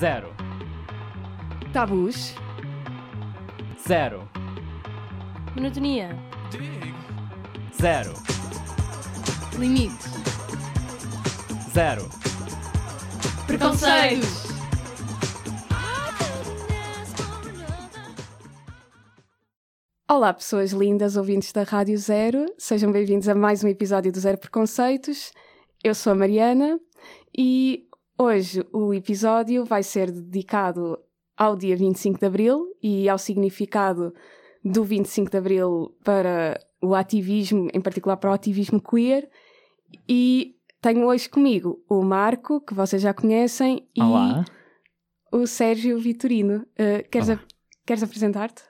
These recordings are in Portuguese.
Zero. Tabus. Zero. Monotonia. Zero. Limites. Zero. Preconceitos. Olá, pessoas lindas, ouvintes da Rádio Zero. Sejam bem-vindos a mais um episódio do Zero Preconceitos. Eu sou a Mariana e hoje o episódio vai ser dedicado ao dia 25 de Abril e ao significado do 25 de Abril para o ativismo, em particular para o ativismo queer. E tenho hoje comigo o Marco, que vocês já conhecem, e Olá. o Sérgio Vitorino. Uh, queres, queres apresentar-te?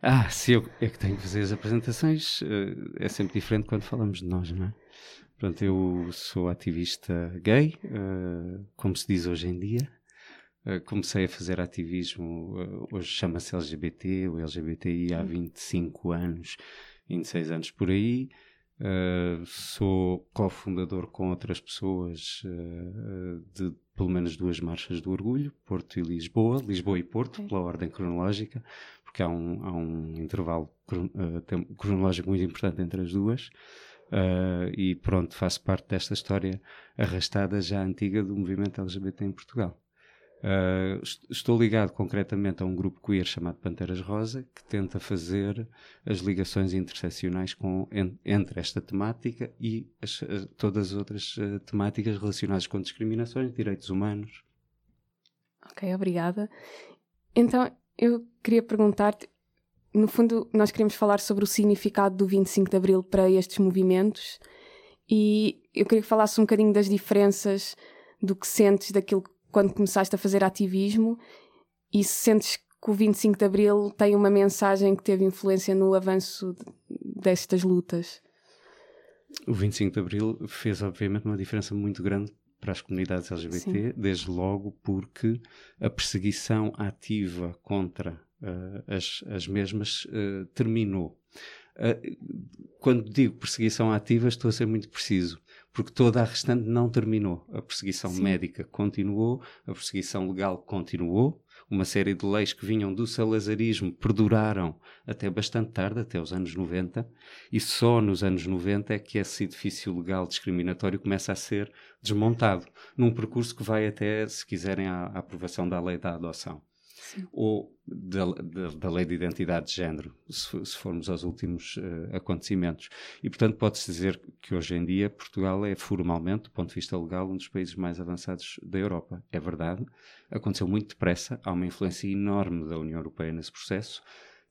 Ah, se eu é que tenho que fazer as apresentações, eh, é sempre diferente quando falamos de nós, não é? Pronto, eu sou ativista gay, eh, como se diz hoje em dia. Eh, Comecei a fazer ativismo, eh, hoje chama-se LGBT, o LGBTI, há 25 anos, 26 anos por aí. Sou cofundador com outras pessoas de pelo menos duas marchas do orgulho, Porto e Lisboa, Lisboa e Porto, pela ordem cronológica, porque há um, há um intervalo cron- cronológico muito importante entre as duas. Eh, e pronto, faço parte desta história arrastada já antiga do movimento LGBT em Portugal. Uh, est- estou ligado concretamente a um grupo queer chamado Panteras Rosa, que tenta fazer as ligações interseccionais com, en- entre esta temática e as- as- todas as outras uh, temáticas relacionadas com discriminações, direitos humanos. Ok, obrigada. Então, eu queria perguntar-te, no fundo, nós queremos falar sobre o significado do 25 de Abril para estes movimentos e eu queria que falasse um bocadinho das diferenças do que sentes daquilo quando começaste a fazer ativismo e se sentes que o 25 de Abril tem uma mensagem que teve influência no avanço de- destas lutas. O 25 de Abril fez, obviamente, uma diferença muito grande para as comunidades LGBT, desde logo porque a perseguição ativa contra as, as mesmas eh, terminou. Eh, quando digo perseguição ativa, estou a ser muito preciso, porque toda a restante não terminou. A perseguição Sim. médica continuou, a perseguição legal continuou, uma série de leis que vinham do salazarismo perduraram até bastante tarde, até os anos 90, e só nos anos 90 é que esse edifício legal discriminatório começa a ser desmontado, num percurso que vai até, se quiserem, à aprovação da lei da adoção. Ou da, da- da lei de identidade de género, se, se formos aos últimos eh, acontecimentos. E, portanto, pode-se dizer que hoje em dia Portugal é formalmente, do ponto de vista legal, um dos países mais avançados da Europa. É verdade, aconteceu muito depressa, há uma influência enorme da União Europeia nesse processo,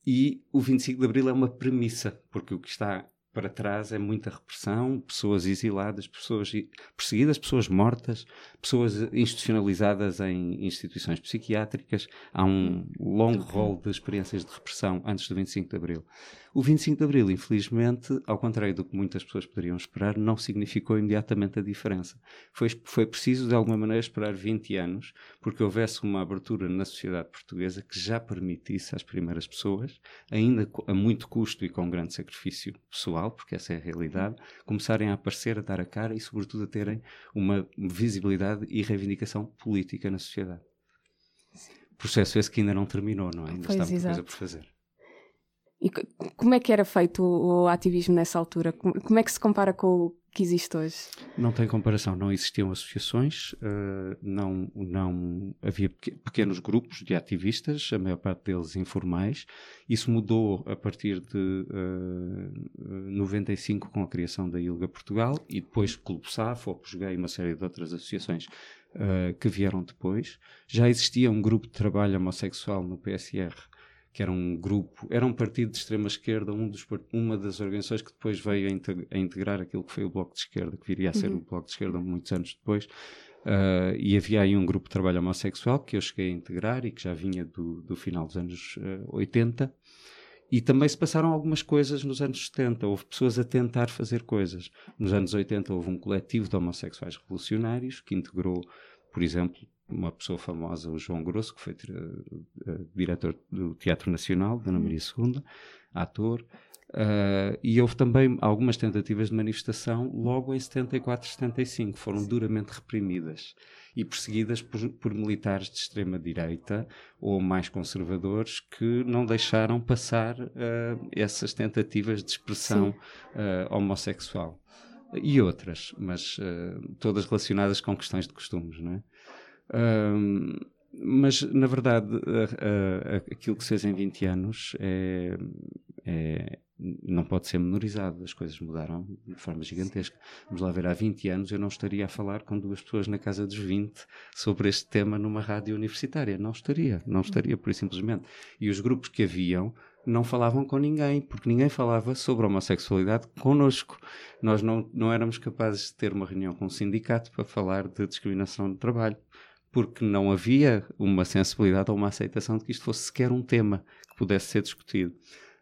e o 25 de Abril é uma premissa, porque o que está para trás é muita repressão, pessoas exiladas, pessoas perseguidas, pessoas mortas, pessoas institucionalizadas em instituições psiquiátricas. Há um longo rol de experiências de repressão antes do 25 de Abril. O 25 de Abril, infelizmente, ao contrário do que muitas pessoas poderiam esperar, não significou imediatamente a diferença. Foi, foi preciso, de alguma maneira, esperar 20 anos porque houvesse uma abertura na sociedade portuguesa que já permitisse às primeiras pessoas, ainda a muito custo e com grande sacrifício pessoal, porque essa é a realidade, começarem a aparecer, a dar a cara e, sobretudo, a terem uma visibilidade e reivindicação política na sociedade. Processo esse que ainda não terminou, não é? Ainda Pois, está muita coisa exato. por fazer. E co- como é que era feito o, ativismo nessa altura? Como, como é que se compara com o que existe hoje? Não tem comparação, não existiam associações, eh, não, não havia peque- pequenos grupos de ativistas, a maior parte deles informais. Isso mudou a partir de eh, 95 com a criação da ILGA Portugal e depois Clube SAF, Gay e uma série de outras associações eh, que vieram depois. Já existia um grupo de trabalho homossexual no PSR que era um grupo, era um partido de extrema esquerda, um dos, uma das organizações que depois veio a, inte- a integrar aquilo que foi o Bloco de Esquerda, que viria a ser Uhum. o Bloco de Esquerda muitos anos depois. Ah, e havia aí um grupo de trabalho homossexual que eu cheguei a integrar e que já vinha do, do final dos anos ah, 80. E também se passaram algumas coisas nos anos 70. Houve pessoas a tentar fazer coisas. Nos anos 80 houve um coletivo de homossexuais revolucionários que integrou, por exemplo, uma pessoa famosa, o João Grosso, que foi uh, diretor do Teatro Nacional, Dona Maria II, ator. Uh, e houve também algumas tentativas de manifestação logo em 74, 75, foram duramente reprimidas e perseguidas por, por militares de extrema-direita ou mais conservadores que não deixaram passar uh, essas tentativas de expressão uh, homossexual. E outras, mas todas relacionadas com questões de costumes, não é? Mas, na verdade, aquilo que se fez em 20 anos é, é não pode ser menorizado, as coisas mudaram de forma gigantesca. Vamos lá ver, há 20 anos eu não estaria a falar com duas pessoas na casa dos 20 sobre este tema numa rádio universitária. Não estaria, não estaria, por simplesmente. E os grupos que haviam não falavam com ninguém, porque ninguém falava sobre homossexualidade connosco. Nós não, não éramos capazes de ter uma reunião com um sindicato para falar de discriminação no trabalho, porque não havia uma sensibilidade ou uma aceitação de que isto fosse sequer um tema que pudesse ser discutido.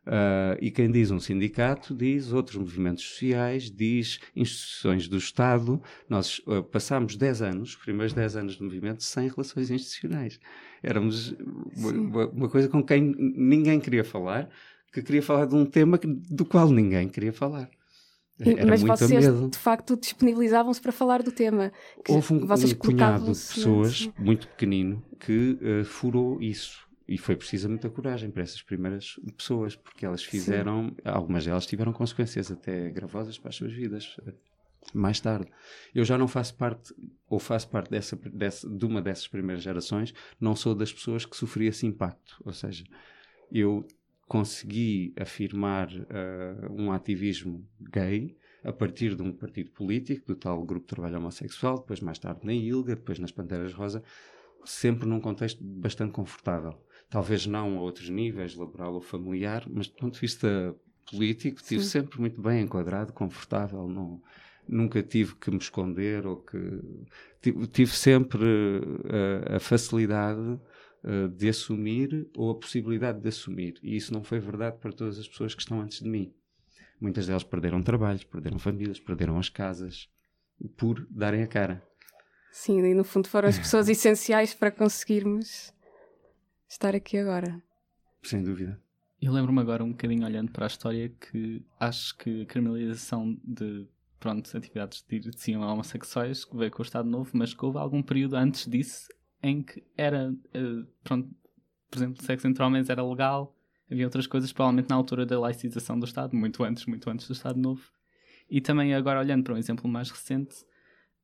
Uh, e quem diz um sindicato diz outros movimentos sociais, diz instituições do Estado. Nós uh, passámos 10 anos, os primeiros 10 anos de movimento, sem relações institucionais. Éramos uma, uma, coisa com quem ninguém queria falar, que queria falar de um tema do qual ninguém queria falar. Era Mas vocês, medo. de facto, disponibilizavam-se para falar do tema. Houve um, vocês um punhado de pessoas, muito pequenino, que uh, furou isso e foi precisa muita coragem para essas primeiras pessoas, porque elas fizeram, Sim. algumas delas tiveram consequências até gravosas para as suas vidas. Mais tarde. Eu já não faço parte, ou faço parte dessa, dessa, de uma dessas primeiras gerações, não sou das pessoas que sofri esse impacto. Ou seja, eu consegui afirmar uh, um ativismo gay a partir de um partido político, do tal Grupo de Trabalho Homossexual, depois mais tarde na ILGA, depois nas Panteras Rosa, sempre num contexto bastante confortável. Talvez não a outros níveis, laboral ou familiar, mas do ponto de vista político, estive sempre muito bem enquadrado, confortável, não, nunca tive que me esconder ou que tive, tive sempre uh, a facilidade uh, de assumir ou a possibilidade de assumir. E isso não foi verdade para todas as pessoas que estão antes de mim. Muitas delas perderam trabalhos, perderam famílias, perderam as casas por darem a cara. Sim, e no fundo foram as pessoas essenciais para conseguirmos estar aqui agora. Sem dúvida. Eu lembro-me agora um bocadinho olhando para a história que acho que a criminalização de pronto, atividades de cima homossexuais que veio com o Estado Novo, mas que houve algum período antes disso em que era, uh, pronto, por exemplo, sexo entre homens era legal, havia outras coisas, provavelmente na altura da laicização do Estado, muito antes, muito antes do Estado Novo. E também agora olhando para um exemplo mais recente,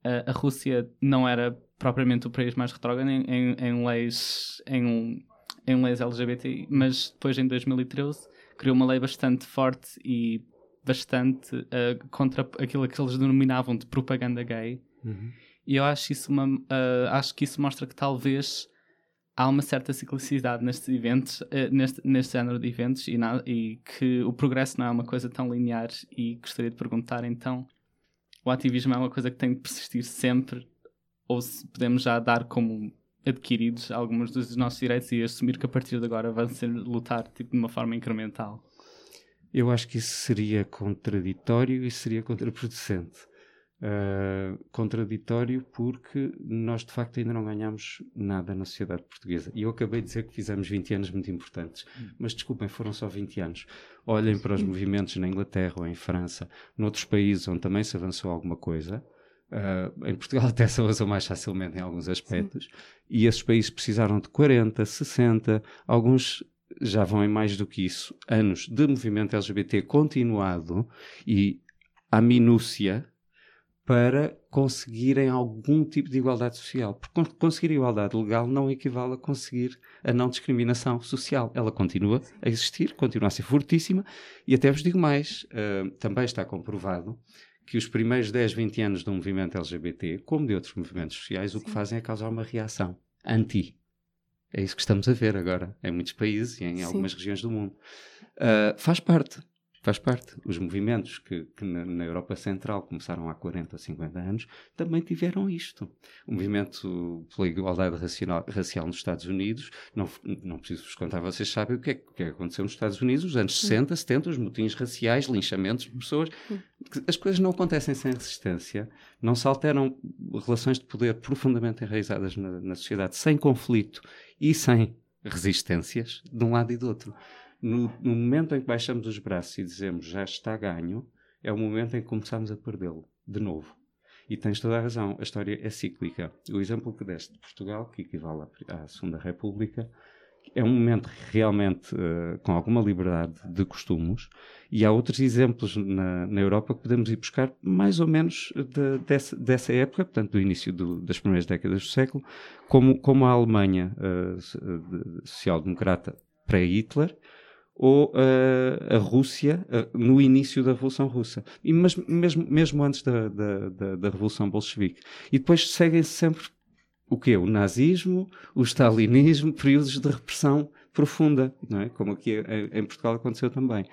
uh, a Rússia não era propriamente o país mais retrógrado em, em, em leis, em em leis LGBT, mas depois em 2013 criou uma lei bastante forte e bastante uh, contra aquilo que eles denominavam de propaganda gay. Uhum. E eu acho isso, uma, uh, acho que isso mostra que talvez há uma certa ciclicidade nestes eventos, uh, neste, neste género de eventos e, na, e que o progresso não é uma coisa tão linear e gostaria de perguntar então o ativismo é uma coisa que tem de persistir sempre ou se podemos já dar como adquiridos alguns dos nossos direitos e assumir que a partir de agora vamos ser lutar tipo, de uma forma incremental. Eu acho que isso seria contraditório e seria contraproducente. Uh, contraditório porque nós de facto ainda não ganhamos nada na sociedade portuguesa. E eu acabei de dizer que fizemos 20 anos muito importantes, mas desculpem, foram só 20 anos. Olhem para os movimentos na Inglaterra ou em França, noutros países onde também se avançou alguma coisa. Uh, em Portugal até se avançou mais facilmente em alguns aspectos. Sim. E esses países precisaram de 40, 60, alguns já vão em mais do que isso, anos de movimento LGBT continuado e à minúcia para conseguirem algum tipo de igualdade social. Porque conseguir igualdade legal não equivale a conseguir a não discriminação social. Ela continua a existir, continua a ser fortíssima e até vos digo mais, uh, também está comprovado que os primeiros 10, 20 anos do movimento LGBT, como de outros movimentos sociais, Sim. o que fazem é causar uma reação anti. É isso que estamos a ver agora, em muitos países e em Sim. algumas regiões do mundo. Uh, faz parte. Faz parte. Os movimentos que, que na, na, Europa Central começaram há 40 ou 50 anos também tiveram isto. O movimento pela igualdade racial, racial nos Estados Unidos, não, não preciso vos contar, vocês sabem o que é que é aconteceu nos Estados Unidos nos anos 60, 70, os motins raciais, linchamentos de pessoas. As coisas não acontecem sem resistência, não se alteram relações de poder profundamente enraizadas na, na sociedade sem conflito e sem resistências de um lado e do outro no, no, momento em que baixamos os braços e dizemos já está ganho, é o momento em que começamos a perdê-lo, de novo. E tens toda a razão, a história é cíclica. O exemplo que deste de Portugal, que equivale à Segunda República, é um momento realmente uh, com alguma liberdade de costumes, e há outros exemplos na, na Europa que podemos ir buscar mais ou menos de, dessa, dessa, época, portanto, do início do, das primeiras décadas do século, como, como a Alemanha uh, social-democrata pré-Hitler, ou uh, a Rússia uh, no início da Revolução Russa, e mas, mesmo, mesmo antes da, da, da, da Revolução Bolchevique. E depois seguem-se sempre o quê? O nazismo, o stalinismo, períodos de repressão profunda, não é? como aqui em, em Portugal aconteceu também.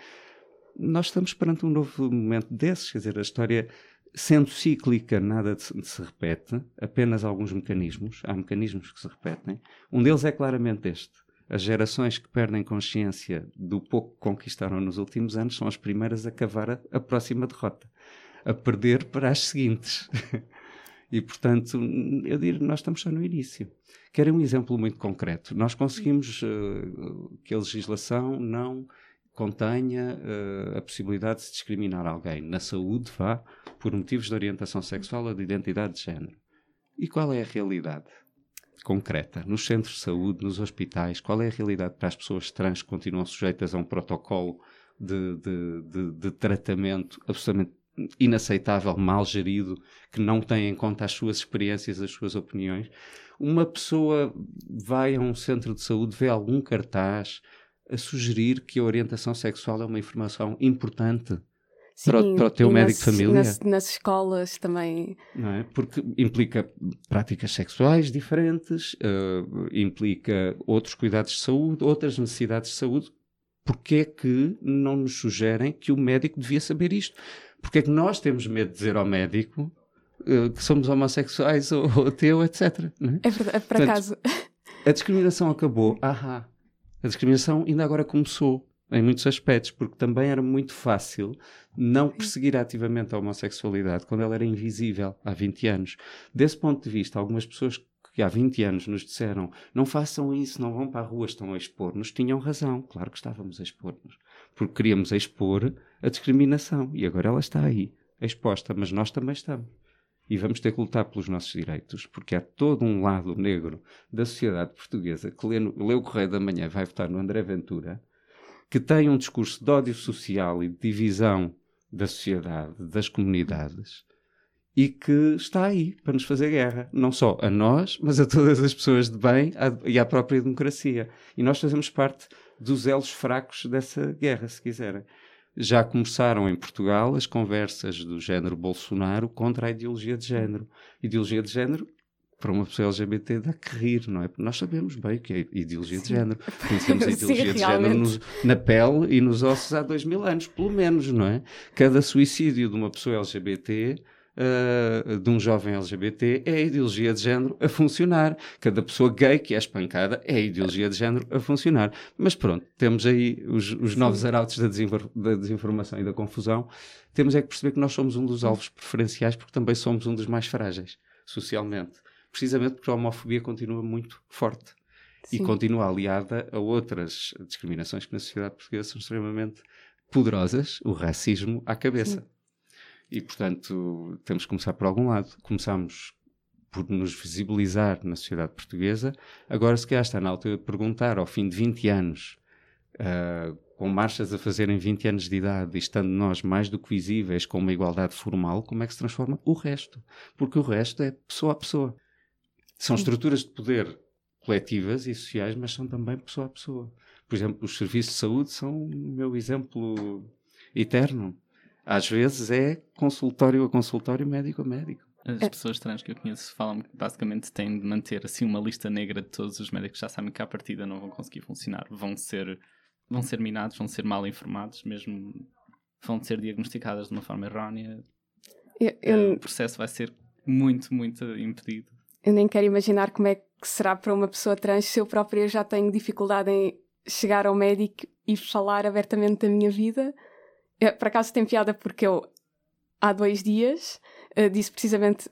Nós estamos perante um novo momento desses, quer dizer, a história sendo cíclica, nada de se repete, apenas alguns mecanismos, há mecanismos que se repetem. Um deles é claramente este as gerações que perdem consciência do pouco que conquistaram nos últimos anos são as primeiras a cavar a, a próxima derrota, a perder para as seguintes. e, portanto, eu diria, nós estamos só no início. Quero um exemplo muito concreto. Nós conseguimos uh, que a legislação não contenha uh, a possibilidade de se discriminar alguém na saúde, vá, por motivos de orientação sexual ou de identidade de género. E qual é a realidade? Concreta, nos centros de saúde, nos hospitais, qual é a realidade para as pessoas trans que continuam sujeitas a um protocolo de, de, de, de tratamento absolutamente inaceitável, mal gerido, que não tem em conta as suas experiências, as suas opiniões. Uma pessoa vai a um centro de saúde, vê algum cartaz a sugerir que a orientação sexual é uma informação importante Sim, para, para o teu médico de família. Nas, nas escolas também. É? Porque implica práticas sexuais diferentes, uh, implica outros cuidados de saúde, outras necessidades de saúde. Porquê é que não nos sugerem que o médico devia saber isto? Porquê é que nós temos medo de dizer ao médico uh, que somos homossexuais ou, ou teu, etc. É? é? verdade, por Portanto, acaso. A discriminação acabou, ahá. A discriminação ainda agora começou em muitos aspectos, porque também era muito fácil não perseguir ativamente a homossexualidade quando ela era invisível há 20 anos. Desse ponto de vista, algumas pessoas que há 20 anos nos disseram não façam isso, não vão para a rua, estão a expor-nos, tinham razão. Claro que estávamos a expor-nos. Porque queríamos expor a discriminação. E agora ela está aí, exposta, mas nós também estamos. E vamos ter que lutar pelos nossos direitos, porque há todo um lado negro da sociedade portuguesa que lê, lê o Correio da Manhã, vai votar no André Ventura, que tem um discurso de ódio social e de divisão da sociedade, das comunidades, e que está aí para nos fazer guerra. Não só a nós, mas a todas as pessoas de bem e à própria democracia. E nós fazemos parte dos elos fracos dessa guerra, se quiserem. Já começaram em Portugal as conversas do género Bolsonaro contra a ideologia de género. Ideologia de género para uma pessoa LGBT dá que rir, não é? Porque nós sabemos bem o que é ideologia Sim. de género. Conhecemos a ideologia Sim, de género nos, na pele e nos ossos há dois mil anos, pelo menos, não é? Cada suicídio de uma pessoa LGBT Uh, de um jovem LGBT é a ideologia de género a funcionar. Cada pessoa gay que é espancada é a ideologia de género a funcionar. Mas pronto, temos aí os, os novos arautos da, da, desinformação e da confusão. Temos é que perceber que nós somos um dos alvos preferenciais porque também somos um dos mais frágeis socialmente precisamente porque a homofobia continua muito forte Sim. e continua aliada a outras discriminações que na sociedade portuguesa são extremamente poderosas, o racismo à cabeça. Sim. E, portanto, temos que começar por algum lado. Começamos por nos visibilizar na sociedade portuguesa. Agora, se calhar está na altura de perguntar, ao fim de 20 anos, uh, com marchas a fazer em 20 anos de idade, e estando nós mais do que visíveis com uma igualdade formal, como é que se transforma o resto? Porque o resto é pessoa a pessoa. São estruturas de poder coletivas e sociais, mas são também pessoa a pessoa. Por exemplo, os serviços de saúde são o meu exemplo eterno. Às vezes é consultório a consultório, médico a médico. As é. pessoas trans que eu conheço falam que basicamente têm de manter assim uma lista negra de todos os médicos já sabem que à partida não vão conseguir funcionar. Vão ser, vão ser minados, vão ser mal informados, mesmo vão ser diagnosticadas de uma forma errónea, Eu, eu- o processo vai ser muito, muito impedido. Eu nem quero imaginar como é que será para uma pessoa trans se eu própria já tenho dificuldade em chegar ao médico e falar abertamente da minha vida. Eu, por acaso tem piada porque eu, há dois dias, eh, disse precisamente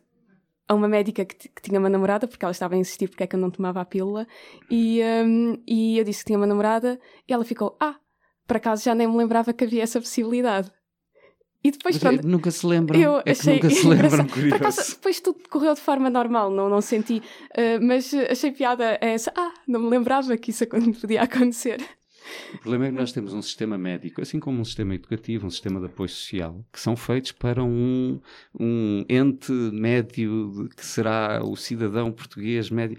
a uma médica que, que tinha uma namorada, porque ela estava a insistir porque é que eu não tomava a pílula, e, hum, e eu disse que tinha uma namorada, e ela ficou, ah, por acaso já nem me lembrava que havia essa possibilidade. E depois, Mas, pronto, eh, nunca se lembram. eu é que achei nunca se lembram. Por acaso, curioso. depois tudo correu de forma normal, não, não senti. eh, mas achei piada essa. Ah, não me lembrava que isso podia acontecer. O problema é que nós temos um sistema médico, assim como um sistema educativo, um sistema de apoio social, que são feitos para um, um ente médio que será o cidadão português médio.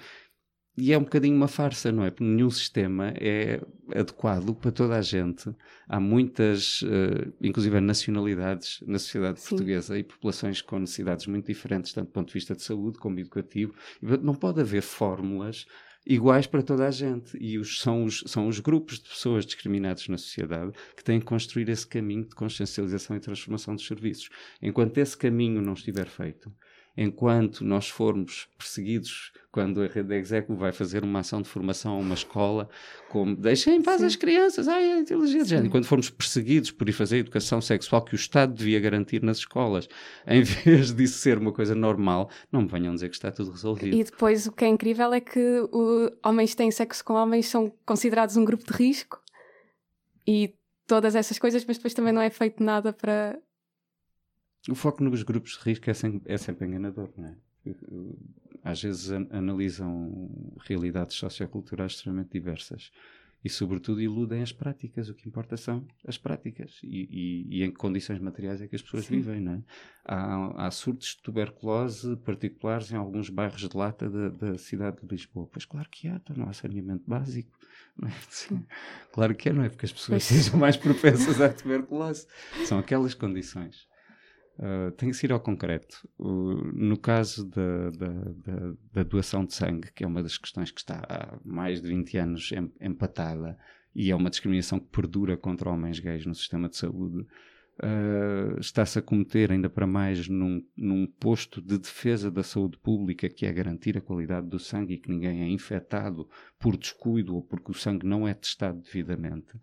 E é um bocadinho uma farsa, não é? Porque nenhum sistema é adequado para toda a gente. Há muitas, eh, inclusive nacionalidades na sociedade Sim. portuguesa e populações com necessidades muito diferentes, tanto do ponto de vista de saúde como educativo. Não pode haver fórmulas iguais para toda a gente. E os, são, os, são os grupos de pessoas discriminados na sociedade que têm que construir esse caminho de consciencialização e transformação dos serviços. Enquanto esse caminho não estiver feito, enquanto nós formos perseguidos, quando a rede Execo vai fazer uma ação de formação a uma escola, como deixem em paz Sim. as crianças, ai, a ideologia de género. Enquanto formos perseguidos por ir fazer a educação sexual que o Estado devia garantir nas escolas, em vez disso ser uma coisa normal, não me venham dizer que está tudo resolvido. E depois o que é incrível é que homens que têm sexo com homens são considerados um grupo de risco e todas essas coisas, mas depois também não é feito nada para. O foco nos grupos de risco é sempre, é sempre enganador, não é? Às vezes an- analisam realidades socioculturais extremamente diversas e, sobretudo, iludem as práticas. O que importa são as práticas e, e- e em que condições materiais é que as pessoas Sim. vivem, não é? Há, há surtos de tuberculose particulares em alguns bairros de lata da, da cidade de Lisboa. Pois claro que há, então não há saneamento básico. é? Claro que é, não é? Porque as pessoas sejam mais propensas à tuberculose. São aquelas condições. Uh, tem que ser ao concreto. Uh, no caso da, da, da- da doação de sangue, que é uma das questões que está há mais de 20 anos em- empatada e é uma discriminação que perdura contra homens gays no sistema de saúde, uh, está-se a cometer ainda para mais num, num posto de defesa da saúde pública, que é garantir a qualidade do sangue e que ninguém é infectado por descuido ou porque o sangue não é testado devidamente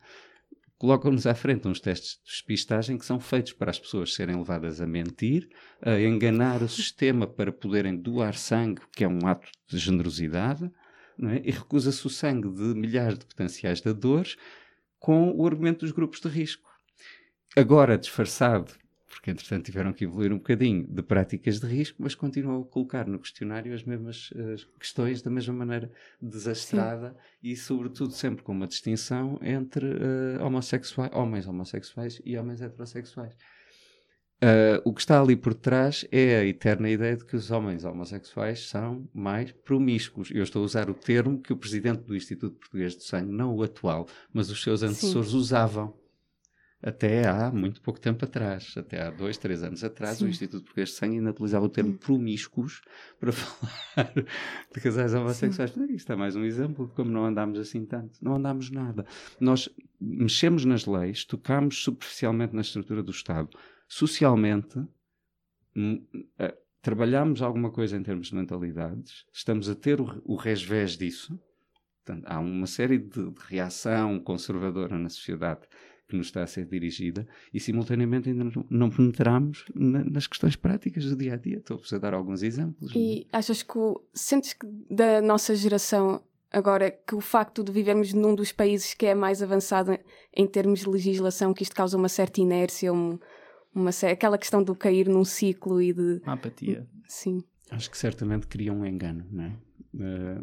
colocam-nos à frente uns testes de despistagem que são feitos para as pessoas serem levadas a mentir, a enganar o sistema para poderem doar sangue, que é um ato de generosidade, é? e recusa-se o sangue de milhares de potenciais dadores com o argumento dos grupos de risco. Agora disfarçado, porque entretanto tiveram que evoluir um bocadinho, de práticas de risco, mas continuam a colocar no questionário as mesmas eh, questões da mesma maneira desastrada e sobretudo sempre com uma distinção entre eh, homossexuais, homens homossexuais e homens heterossexuais. Eh, o que está ali por trás é a eterna ideia de que os homens homossexuais são mais promíscuos. Eu estou a usar o termo que o presidente do Instituto Português do Sangue, não o atual, mas os seus antecessores usavam. Até há muito pouco tempo atrás, até há dois, três anos atrás, Sim. o Instituto Português de Sangue ainda utilizava o termo promíscuos para falar de casais homossexuais. Isto é mais um exemplo de como não andámos assim tanto. Não andámos nada. Nós mexemos nas leis, tocámos superficialmente na estrutura do Estado. Socialmente, hum, eh, trabalhamos alguma coisa em termos de mentalidades, estamos a ter o, o resvés disso. Portanto, há uma série de, de reação conservadora na sociedade que nos está a ser dirigida e simultaneamente ainda não, penetramos na- nas questões práticas do dia a dia. Estou-vos a dar alguns exemplos. não é? E achas que o- sentes que da nossa geração agora que o facto de vivermos num dos países que é mais avançado em, termos de legislação, que isto causa uma certa inércia, um- uma aquela questão do cair num ciclo e de Uma apatia. sim, Acho que certamente cria um engano, não é? Eh,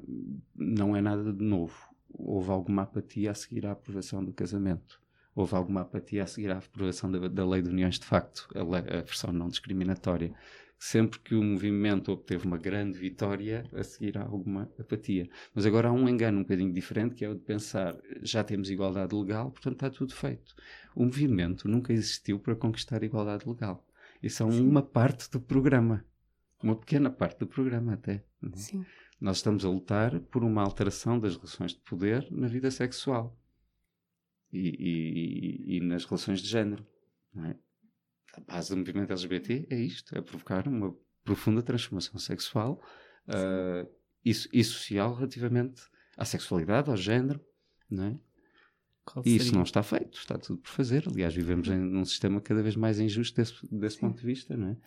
não é nada de novo. Houve alguma apatia a seguir à aprovação do casamento. Houve alguma apatia a seguir à aprovação da, da lei de uniões de facto, a, lei- a versão não discriminatória. Sempre que o movimento obteve uma grande vitória, a seguir há alguma apatia. Mas agora há um engano um bocadinho diferente, que é o de pensar, já temos igualdade legal, portanto está tudo feito. O movimento nunca existiu para conquistar a igualdade legal. Isso é uma parte do programa. Uma pequena parte do programa até. Uhum. sim. Nós estamos a lutar por uma alteração das relações de poder na vida sexual e, e- e nas relações de género. é? A base do movimento LGBT é isto, é provocar uma profunda transformação sexual uh, e, e, social relativamente à sexualidade, ao género, não é? e isso não está feito, está tudo por fazer. Aliás, vivemos em um sistema cada vez mais injusto desse, desse ponto de vista, não é?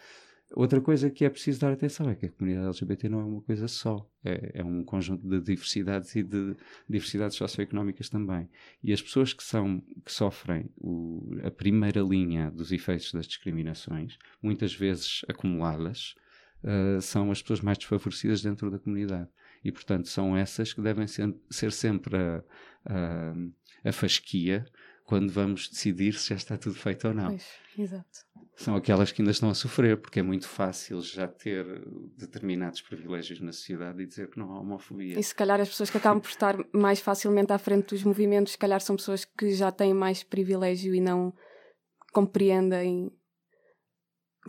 Outra coisa que é preciso dar atenção é que a comunidade LGBT não é uma coisa só, é, é um conjunto de diversidades e de diversidades socioeconómicas também. E as pessoas que, são, que sofrem o, a primeira linha dos efeitos das discriminações, muitas vezes acumuladas, uh, são as pessoas mais desfavorecidas dentro da comunidade. E, portanto, são essas que devem ser, ser sempre a, a, a fasquia quando vamos decidir se já está tudo feito ou não. Pois, exato são aquelas que ainda estão a sofrer, porque é muito fácil já ter determinados privilégios na sociedade e dizer que não há homofobia. E se calhar as pessoas que acabam por estar mais facilmente à frente dos movimentos, se calhar são pessoas que já têm mais privilégio e não compreendem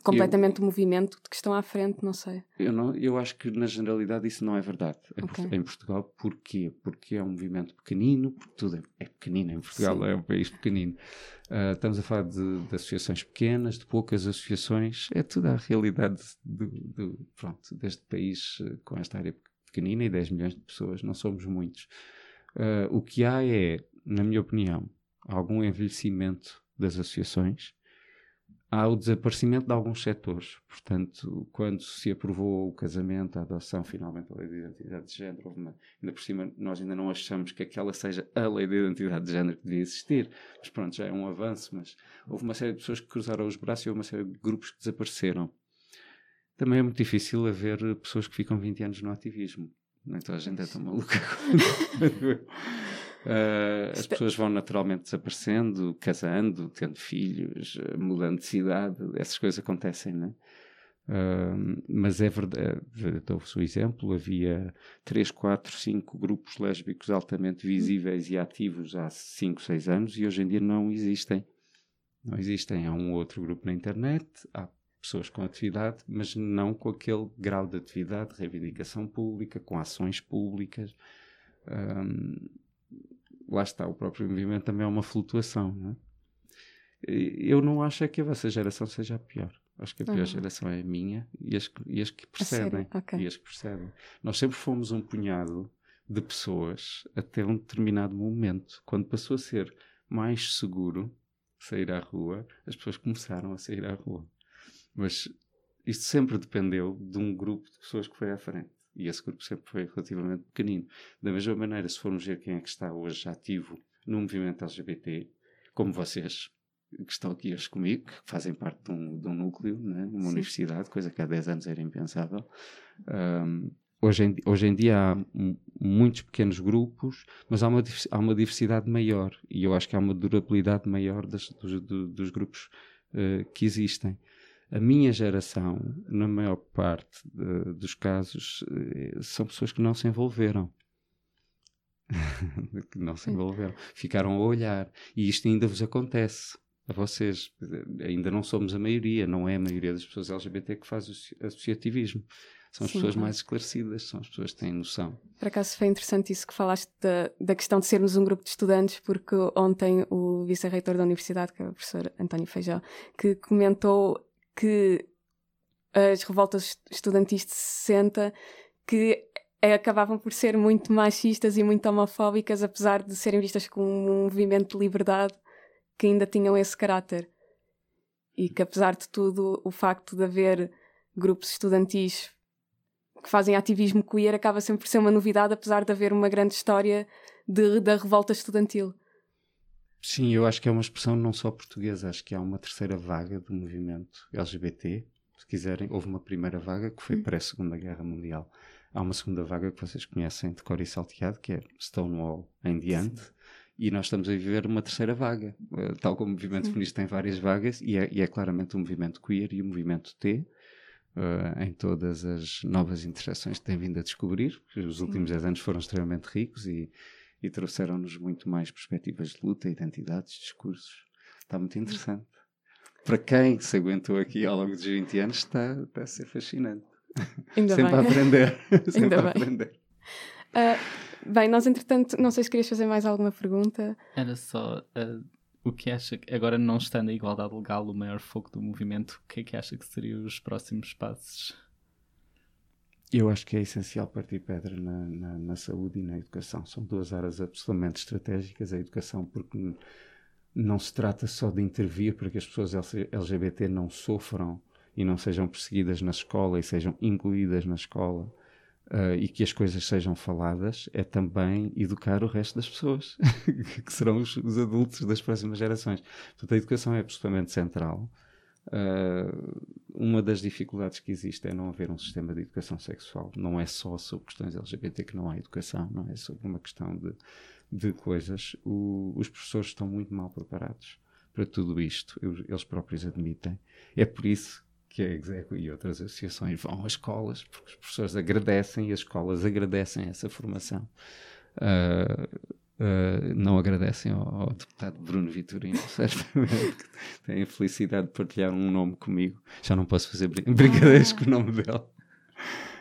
completamente eu, o movimento de que estão à frente, não sei. Eu, não, eu acho que na generalidade isso não é verdade okay. em, Portugal. Porquê? Porque é um movimento pequenino, porque tudo é, é pequenino em Portugal, Sim. é um país pequenino. Uh, estamos a falar de, de, associações pequenas, de poucas associações, é tudo a realidade de, de, pronto, deste país uh, com esta área pequenina e 10 milhões de pessoas, não somos muitos. Uh, o que há é, na minha opinião, algum envelhecimento das associações, há o desaparecimento de alguns setores. Portanto, quando se aprovou o casamento, a adoção, finalmente, a lei de identidade de género, uma, ainda por cima, nós ainda não achamos que aquela seja a lei de identidade de género que devia existir, mas pronto, já é um avanço. Mas houve uma série de pessoas que cruzaram os braços e houve uma série de grupos que desapareceram. Também é muito difícil haver pessoas que ficam 20 anos no ativismo. Nem toda a gente é tão maluca. Uh, as pessoas vão naturalmente desaparecendo, casando, tendo filhos, eh, mudando de cidade, essas coisas acontecem, não é? Uh, mas é verdade, dou-vos o exemplo, havia 3, 4, 5 grupos lésbicos altamente visíveis e ativos há 5, 6 anos e hoje em dia não existem. Não existem. Há um outro grupo na internet, há pessoas com atividade, mas não com aquele grau de atividade, de reivindicação pública, com ações públicas. Um, lá está, o próprio movimento também é uma flutuação. Não é? Eu não acho é que a vossa geração seja a pior. Acho que a pior uhum. geração é a minha e as, e as que precedem. Okay. E as que precedem. Nós sempre fomos um punhado de pessoas até um determinado momento. Quando passou a ser mais seguro sair à rua, as pessoas começaram a sair à rua. Mas isto sempre dependeu de um grupo de pessoas que foi à frente. E esse grupo sempre foi relativamente pequenino. Da mesma maneira, se formos ver quem é que está hoje ativo no movimento LGBT, como vocês, que estão aqui hoje comigo, que fazem parte de um, de um núcleo, né, numa Sim. universidade, coisa que há 10 anos era impensável. Um, hoje, em, hoje em dia há muitos pequenos grupos, mas há uma, há uma diversidade maior e eu acho que há uma durabilidade maior das, dos, dos, grupos uh, que existem. A minha geração, na maior parte de, dos casos, eh, são pessoas que não se envolveram. que não se envolveram. Ficaram a olhar. E isto ainda vos acontece a vocês. Ainda não somos a maioria, não é a maioria das pessoas LGBT que faz o associativismo. São as Sim, pessoas mais esclarecidas, são as pessoas que têm noção. Por acaso foi interessante isso que falaste da, da questão de sermos um grupo de estudantes, porque ontem o vice-reitor da universidade, que é o professor António Feijó, que comentou que as revoltas estudantis de 60 que acabavam por ser muito machistas e muito homofóbicas, apesar de serem vistas como um movimento de liberdade que ainda tinham esse caráter. E que, apesar de tudo, o facto de haver grupos estudantis que fazem ativismo queer acaba sempre por ser uma novidade, apesar de haver uma grande história de, da revolta estudantil. Sim, eu acho que é uma expressão não só portuguesa, acho que há uma terceira vaga do movimento LGBT. Se quiserem, houve uma primeira vaga que foi hum. pré-Segunda Guerra Mundial. Há uma segunda vaga que vocês conhecem de cor e salteado, que é Stonewall em diante. Sim. E nós estamos a viver uma terceira vaga. Eh, tal como o movimento Sim. feminista tem várias vagas, e é, e é, claramente o movimento queer e o movimento T, uh, em todas as novas intersecções que tem vindo a descobrir, porque os últimos 10 anos foram extremamente ricos e e trouxeram-nos muito mais perspectivas de luta, identidades, discursos. Está muito interessante. Para quem se aguentou aqui ao longo dos 20 anos, está, está a ser fascinante. Ainda Sempre bem. a aprender. Sempre Ainda a bem. aprender. Uh, bem, nós entretanto, não sei se querias fazer mais alguma pergunta. Era só. Uh, o que acha, que, agora não estando a igualdade legal o maior foco do movimento, o que é que acha que seriam os próximos passos? Eu acho que é essencial partir pedra na, na, na, saúde e na educação. São duas áreas absolutamente estratégicas. A educação, porque não se trata só de intervir para que as pessoas LGBT não sofram e não sejam perseguidas na escola e sejam incluídas na escola uh, e que as coisas sejam faladas, é também educar o resto das pessoas, que serão os, os, adultos das próximas gerações. Portanto, a educação é absolutamente central. Uh, uma das dificuldades que existe é não haver um sistema de educação sexual. Não é só sobre questões LGBT que não há educação, não é sobre uma questão de, de coisas. O, os professores estão muito mal preparados para tudo isto, eles próprios admitem. É por isso que a Execo e outras associações vão às escolas, porque os professores agradecem e as escolas agradecem essa formação. Uh, uh, não agradecem ao, ao, deputado Bruno Vitorino, certamente, que tem a felicidade de partilhar um nome comigo. Já não posso fazer brin brincadeiras com o nome dele.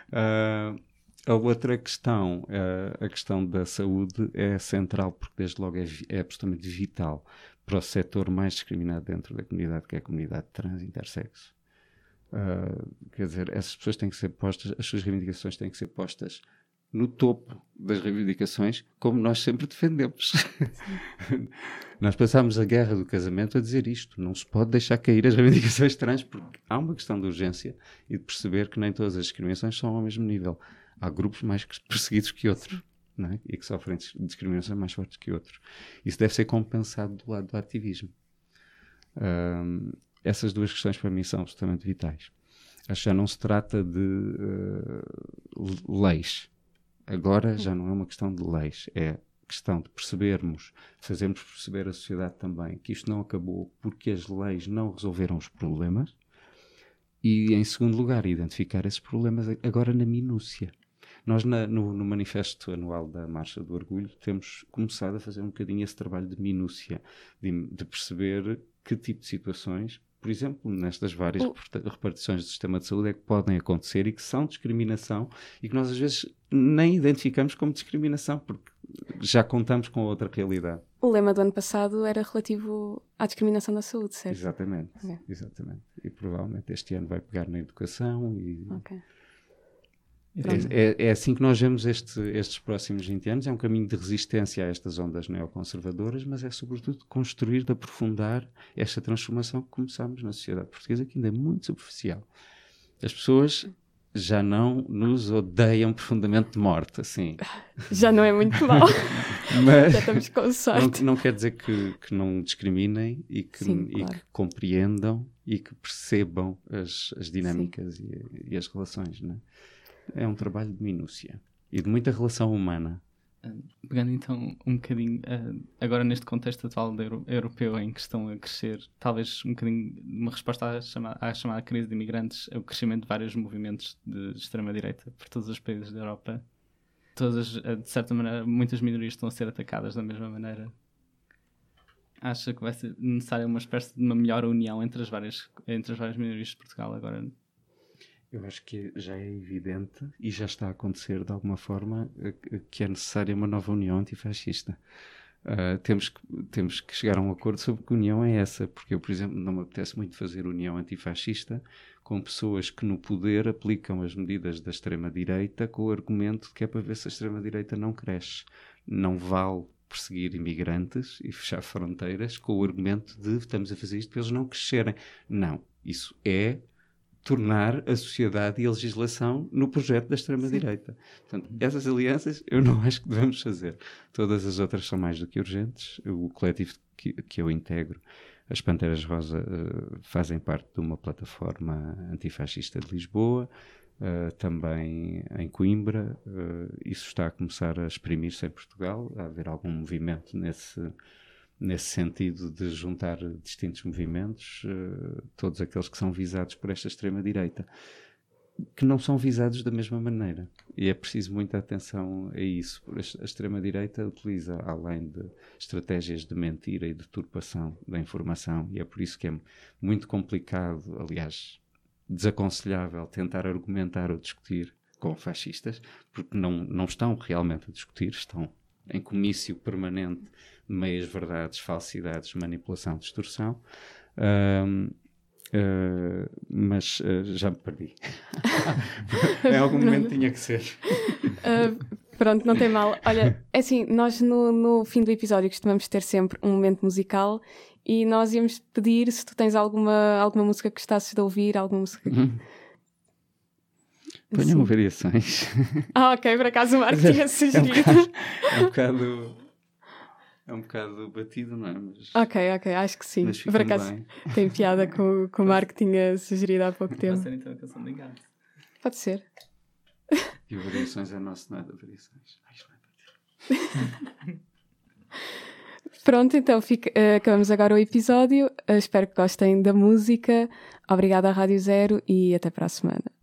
Uh, a outra questão, uh, a questão da saúde, é central, porque desde logo é, é absolutamente vital para o setor mais discriminado dentro da comunidade, que é a comunidade trans intersexo. Quer dizer, essas pessoas têm que ser postas, as suas reivindicações têm que ser postas no topo das reivindicações, como nós sempre defendemos. nós passámos a guerra do casamento a dizer isto: não se pode deixar cair as reivindicações trans, porque há uma questão de urgência e de perceber que nem todas as discriminações são ao mesmo nível. Há grupos mais perseguidos que outros. É? E que sofrem discriminações mais fortes que outros. Isso deve ser compensado do lado do ativismo. Essas duas questões para mim são absolutamente vitais. Acho que já não se trata de uh, leis Agora já não é uma questão de leis, é questão de percebermos, fazermos perceber à sociedade também que isto não acabou porque as leis não resolveram os problemas e, em segundo lugar, identificar esses problemas agora na minúcia. Nós, na, no, no, manifesto anual da Marcha do Orgulho, temos começado a fazer um bocadinho esse trabalho de minúcia, de, de perceber que tipo de situações por exemplo, nestas várias o... repartições do sistema de saúde é que podem acontecer e que são discriminação e que nós às vezes nem identificamos como discriminação porque já contamos com outra realidade. O lema do ano passado era relativo à discriminação da saúde, certo? Exatamente, okay. exatamente. E provavelmente este ano vai pegar na educação e okay. É, é, é, assim que nós vemos este, estes próximos 20 anos. É um caminho de resistência a estas ondas neoconservadoras, mas é sobretudo construir, de aprofundar esta transformação que começamos na sociedade portuguesa, que ainda é muito superficial. As pessoas já não nos odeiam profundamente de morte, assim. Já não é muito mal. Mas já estamos com sorte. Não, não quer dizer que, que não discriminem e que, Sim, e que compreendam e que percebam as, as dinâmicas e, e, as relações, não é? É um trabalho de minúcia e de muita relação humana. Ah, pegando então um bocadinho, uh, agora neste contexto atual euro, europeu em que estão a crescer, talvez um bocadinho uma resposta à, à chamada crise de imigrantes, é o crescimento de vários movimentos de extrema-direita por todos os países da Europa. Todas, uh, de certa maneira, muitas minorias estão a ser atacadas da mesma maneira. Acha que vai ser necessária uma espécie de uma melhor união entre as várias, entre as várias minorias de Portugal agora eu acho que já é evidente e já está a acontecer de alguma forma eh, que é necessária uma nova união antifascista. Uh, temos, que, temos que chegar a um acordo sobre que união é essa, porque eu, por exemplo, não me apetece muito fazer união antifascista com pessoas que no poder aplicam as medidas da extrema-direita com o argumento de que é para ver se a extrema-direita não cresce. Não vale perseguir imigrantes e fechar fronteiras com o argumento de estamos a fazer isto para eles não crescerem. Não, isso é tornar a sociedade e a legislação no projeto da extrema-direita. Portanto, essas alianças eu não acho que devemos fazer. Todas as outras são mais do que urgentes. O coletivo que, que eu integro, as Panteras Rosa, uh, fazem parte de uma plataforma antifascista de Lisboa. Uh, também em Coimbra, uh, isso está a começar a exprimir-se em Portugal, a haver algum movimento nesse, nesse sentido de juntar distintos movimentos, uh, todos aqueles que são visados por esta extrema-direita, que não são visados da mesma maneira. E é preciso muita atenção a isso. A extrema-direita utiliza, além de estratégias de mentira e de turpação da informação, e é por isso que é muito complicado, aliás, desaconselhável tentar argumentar ou discutir com fascistas, porque não, não estão realmente a discutir, estão em comício permanente meias verdades, falsidades, manipulação, distorção. Um, Uh, mas uh, já me perdi. em algum momento tinha que ser. Uh, pronto, não tem mal. Olha, é assim, nós no, no fim do episódio costumamos ter sempre um momento musical e nós íamos pedir se tu tens alguma, alguma música que gostasses de ouvir, alguma música. Uhum. Ponham variações. Ah, ok, por acaso o Marco tinha sugerido. É um bocado. É um bocado batido, não é? Mas, ok, ok, acho que sim. Por acaso bem. tem piada com, com o Marco tinha sugerido há pouco tempo. Pode ser então a canção de engano. Pode ser. E o Variações é nosso, não é Variações. Ai, Pronto, então fica, uh, acabamos agora o episódio. Uh, espero que gostem da música. Obrigada à Rádio Zero e até para a semana.